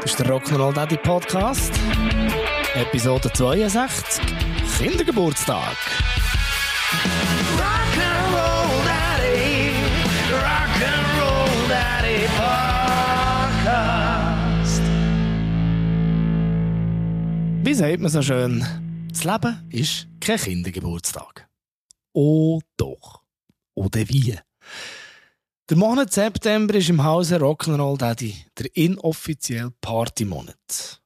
Das ist der Rock'n'Roll Daddy Podcast. Episode 62. Kindergeburtstag. Rock'n'Roll Daddy. Rock'n'Roll Daddy Podcast. Wie sagt man so schön? Das Leben ist kein Kindergeburtstag. Oh doch. Oder wie? Der Monat September ist im Hause Rock'n'Roll Daddy der inoffizielle Partymonat.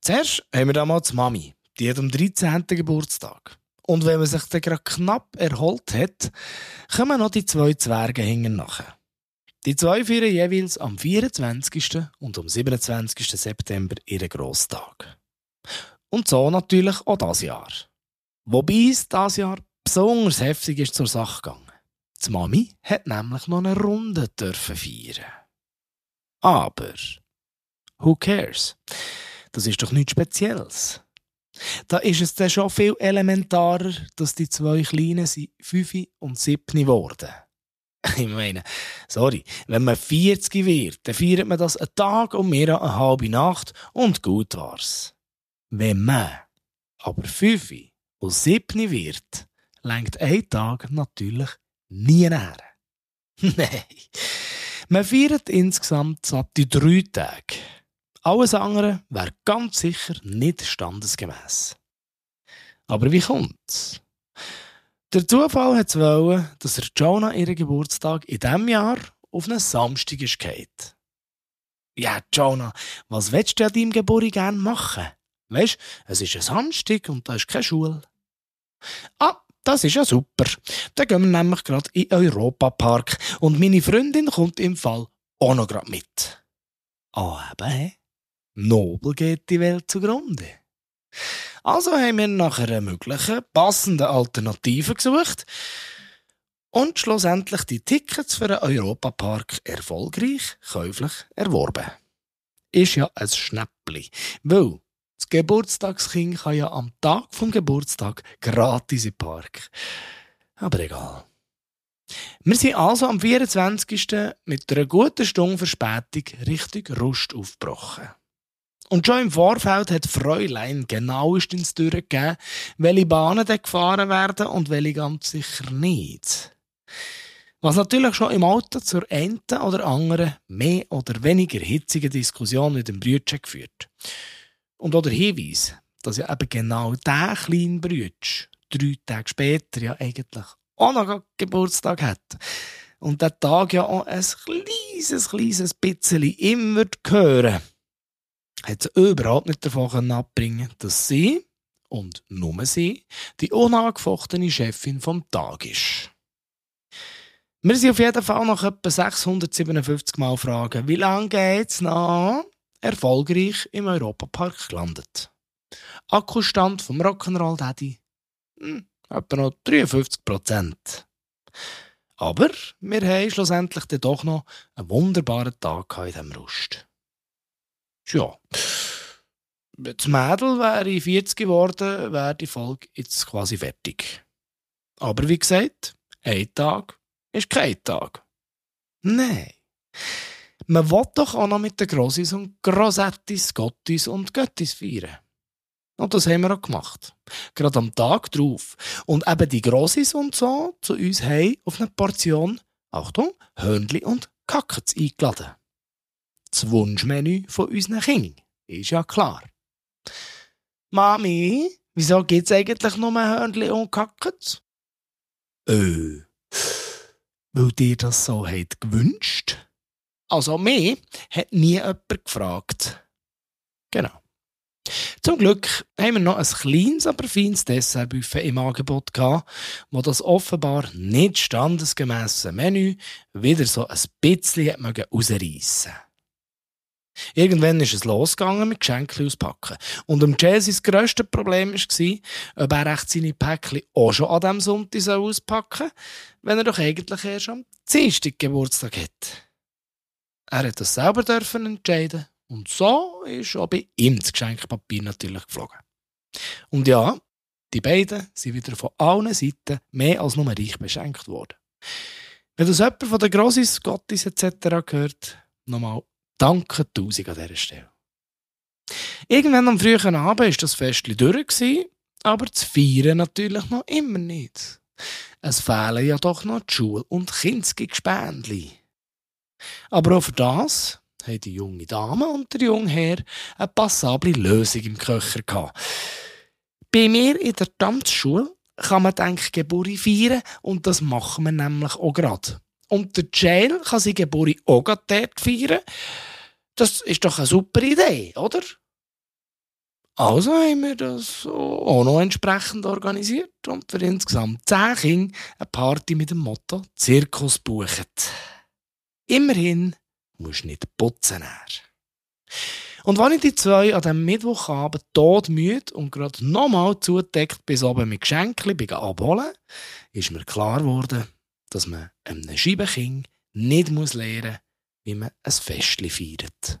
Zuerst haben wir damals Mami, die hat am 13. Geburtstag. Und wenn man sich dann gerade knapp erholt hat, kommen noch die zwei Zwerge hinten nachher. Die zwei feiern jeweils am 24. und am 27. September ihren Grosstag. Und so natürlich auch das Jahr. Wobei es das Jahr besonders heftig ist zur Sache gegangen. Die Mami hat nämlich noch eine Runde dürfen feiern. Aber, who cares? Das ist doch nichts Spezielles. Da ist es dann schon viel elementarer, dass die zwei Kleinen 5 und 7 geworden. Ich meine, sorry, wenn man 40 wird, dann feiert man das einen Tag und mehr eine halbe Nacht und gut war's. Wenn man aber 5 und 7 wird, lenkt ein Tag natürlich nie näher. Nein. Man feiert insgesamt satte drei Tage. Alles andere wäre ganz sicher nicht standesgemäß. Aber wie kommt's? Der Zufall hat wollen, dass der Jonah ihren Geburtstag in diesem Jahr auf einen Samstag ist geht. Ja, Jonah, was willst du an deinem Geburtstag gerne machen? Weißt, es ist ein Samstag und da ist keine Schule. Ah, das ist ja super. Dann gehen wir nämlich gerade in Europapark und meine Freundin kommt im Fall auch noch gerade mit. Ah, eben, he? Nobel geht die Welt zugrunde. Also haben wir nach einer möglichen, passenden Alternative gesucht und schlussendlich die Tickets für den Europapark erfolgreich käuflich erworben. Ist ja ein Schnäppli, weil das Geburtstagskind kann ja am Tag vom Geburtstag gratis im Park. Aber egal. Wir sind also am 24. mit einer guten Stunde Verspätung Richtung Rust aufgebrochen. Und schon im Vorfeld hat Fräulein genauestens durchgegeben, welche Bahnen dann gefahren werden und welche ganz sicher nicht. Was natürlich schon im Auto zur einen oder anderen mehr oder weniger hitzigen Diskussion mit dem Brütchen geführt. Und auch der Hinweis, dass ja eben genau der kleine Brütsch drei Tage später ja eigentlich auch noch Geburtstag hat. Und der Tag ja auch ein kleines, kleines bisschen immer hören hat sie überhaupt nicht davon abbringen dass sie, und nur sie, die unangefochtene Chefin vom Tag ist. Wir sind auf jeden Fall noch etwa 657 Mal fragen, wie lange geht's noch? Erfolgreich im Europapark gelandet. Akkustand vom Rock'n'Roll Daddy? Hm, etwa noch 53 Prozent. Aber wir haben schlussendlich dann doch noch einen wunderbaren Tag in diesem Rust. Tja, das Mädel wäre 40 geworden, wäre die Folge jetzt quasi fertig. Aber wie gesagt, ein Tag ist kein Tag. Nein. Man will doch auch noch mit den Grossis und Grossettis, Gottis und Göttis feiern. Und das haben wir auch gemacht. Gerade am Tag drauf. Und eben die Grossis und so zu uns haben auf eine Portion, Achtung, Hörnli und Kackets eingeladen. Das Wunschmenü von unseren Kindern. Ist ja klar. Mami, wieso gibt's eigentlich nur Hörnli und Kackets? Äh, weil dir das so hat gewünscht? Also mehr hat nie jemand gefragt. Genau. Zum Glück haben wir noch ein kleines, aber feines Dessertbuffet im Angebot gehabt, wo das offenbar nicht standesgemäße Menü wieder so ein bisschen rausreißen Irgendwann ist es losgegangen mit Geschenken auspacken. Und um Jessys grösste Problem war, ob er echt seine Päckchen auch schon an diesem Sonntag auspacken soll, wenn er doch eigentlich erst am Dienstag Geburtstag hat. Er hat das selber dürfen entscheiden und so ist auch bei ihm das Geschenkpapier natürlich geflogen. Und ja, die beiden sind wieder von allen Seiten mehr als nur reich beschenkt worden. Wenn das jemand von den Grossis, Gottis etc. gehört, nochmal Danke tausend an dieser Stelle. Irgendwann am frühen Abend war das Fest durch, aber das Feiern natürlich noch immer nicht. Es fehlen ja doch noch die Schule- und Kindsgespendli. Aber auch für das haben die junge Dame und der junge Herr eine passable Lösung im Köcher gehabt. Bei mir in der Tanzschule kann man denke Geburi feiern und das machen wir nämlich auch gerade. Und der Jail kann seine Geburi auch gerade dort feiern. Das ist doch eine super Idee, oder? Also haben wir das auch noch entsprechend organisiert und für insgesamt zehn Kinder eine Party mit dem Motto Zirkus buchen. Immerhin musst du nicht putzen. Und wenn ich die zwei an diesem Mittwochabend todmüde und gerade nochmal zudeckt bis oben mit Geschenken bin abholen, ist mir klar geworden, dass man einem Scheibenkind nicht muss lernen muss, wie man ein Festchen feiert.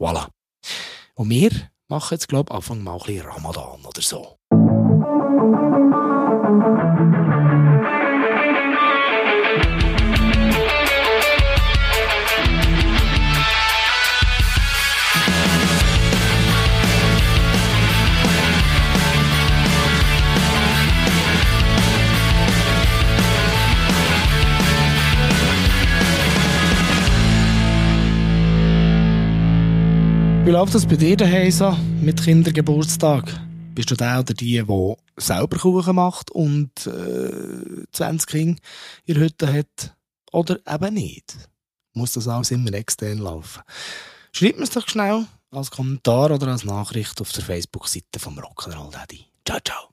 Voilà. Und wir machen jetzt, glaube ich, Anfang mal ein bisschen Ramadan oder so. Wie läuft das bei dir daheim so mit Kindergeburtstag? Bist du der oder die, der selber Kuchen macht und äh, 20 Kinder in der Hütte hat? Oder eben nicht? Muss das alles immer extern laufen? Schreib mir es doch schnell als Kommentar oder als Nachricht auf der Facebook-Seite vom Rock'n'Roll Daddy. Ciao, ciao.